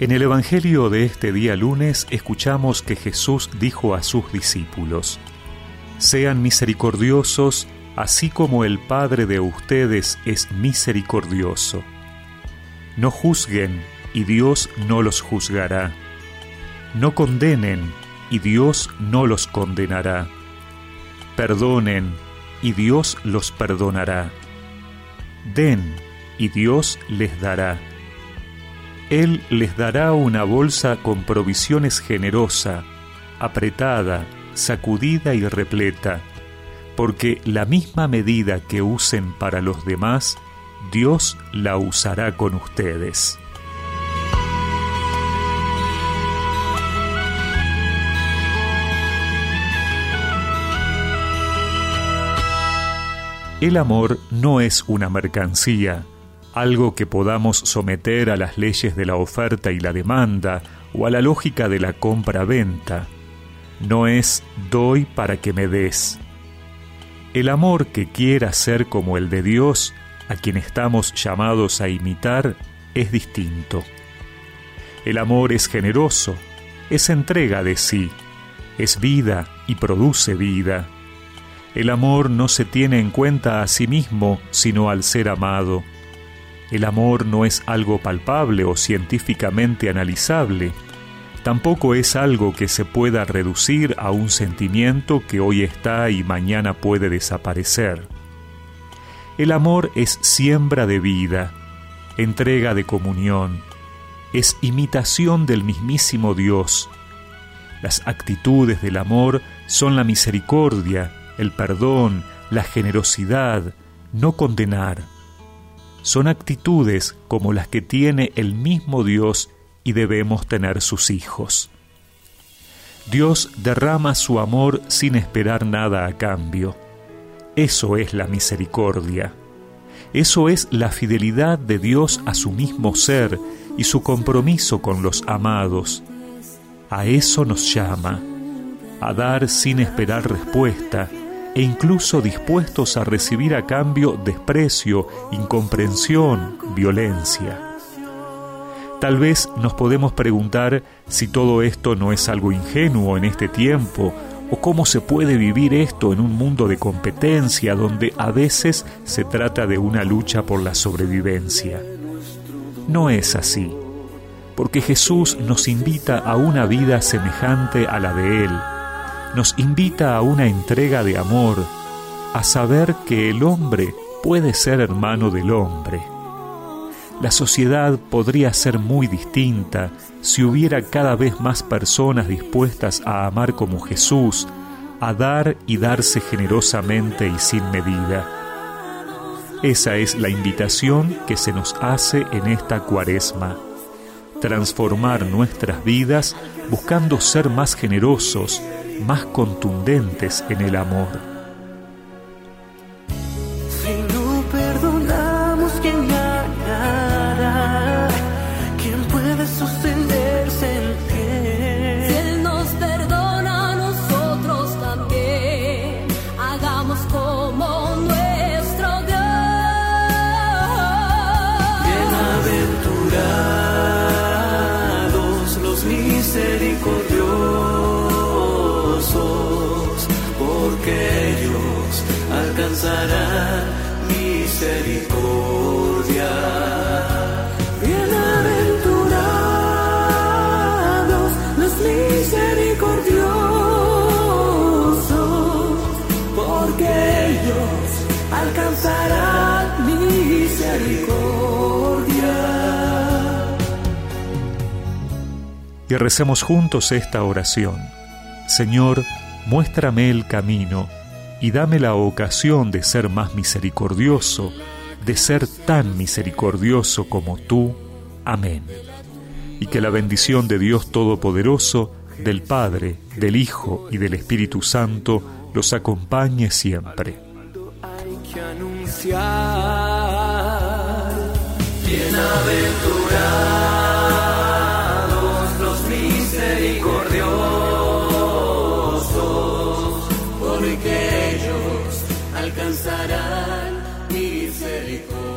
En el Evangelio de este día lunes escuchamos que Jesús dijo a sus discípulos, Sean misericordiosos, así como el Padre de ustedes es misericordioso. No juzguen, y Dios no los juzgará. No condenen, y Dios no los condenará. Perdonen, y Dios los perdonará. Den, y Dios les dará. Él les dará una bolsa con provisiones generosa, apretada, sacudida y repleta, porque la misma medida que usen para los demás, Dios la usará con ustedes. El amor no es una mercancía, algo que podamos someter a las leyes de la oferta y la demanda o a la lógica de la compra-venta. No es doy para que me des. El amor que quiera ser como el de Dios, a quien estamos llamados a imitar, es distinto. El amor es generoso, es entrega de sí, es vida y produce vida. El amor no se tiene en cuenta a sí mismo, sino al ser amado. El amor no es algo palpable o científicamente analizable. Tampoco es algo que se pueda reducir a un sentimiento que hoy está y mañana puede desaparecer. El amor es siembra de vida, entrega de comunión, es imitación del mismísimo Dios. Las actitudes del amor son la misericordia, el perdón, la generosidad, no condenar son actitudes como las que tiene el mismo Dios y debemos tener sus hijos. Dios derrama su amor sin esperar nada a cambio. Eso es la misericordia. Eso es la fidelidad de Dios a su mismo ser y su compromiso con los amados. A eso nos llama, a dar sin esperar respuesta, e incluso dispuestos a recibir a cambio desprecio, incomprensión, violencia. Tal vez nos podemos preguntar si todo esto no es algo ingenuo en este tiempo o cómo se puede vivir esto en un mundo de competencia donde a veces se trata de una lucha por la sobrevivencia. No es así, porque Jesús nos invita a una vida semejante a la de Él nos invita a una entrega de amor, a saber que el hombre puede ser hermano del hombre. La sociedad podría ser muy distinta si hubiera cada vez más personas dispuestas a amar como Jesús, a dar y darse generosamente y sin medida. Esa es la invitación que se nos hace en esta cuaresma. Transformar nuestras vidas buscando ser más generosos, más contundentes en el amor. Alcanzarán misericordia. Bienaventurados los misericordiosos, porque ellos alcanzarán misericordia. Y recemos juntos esta oración. Señor, muéstrame el camino y dame la ocasión de ser más misericordioso, de ser tan misericordioso como tú. Amén. Y que la bendición de Dios Todopoderoso, del Padre, del Hijo y del Espíritu Santo los acompañe siempre. Alcanzarán misericordia.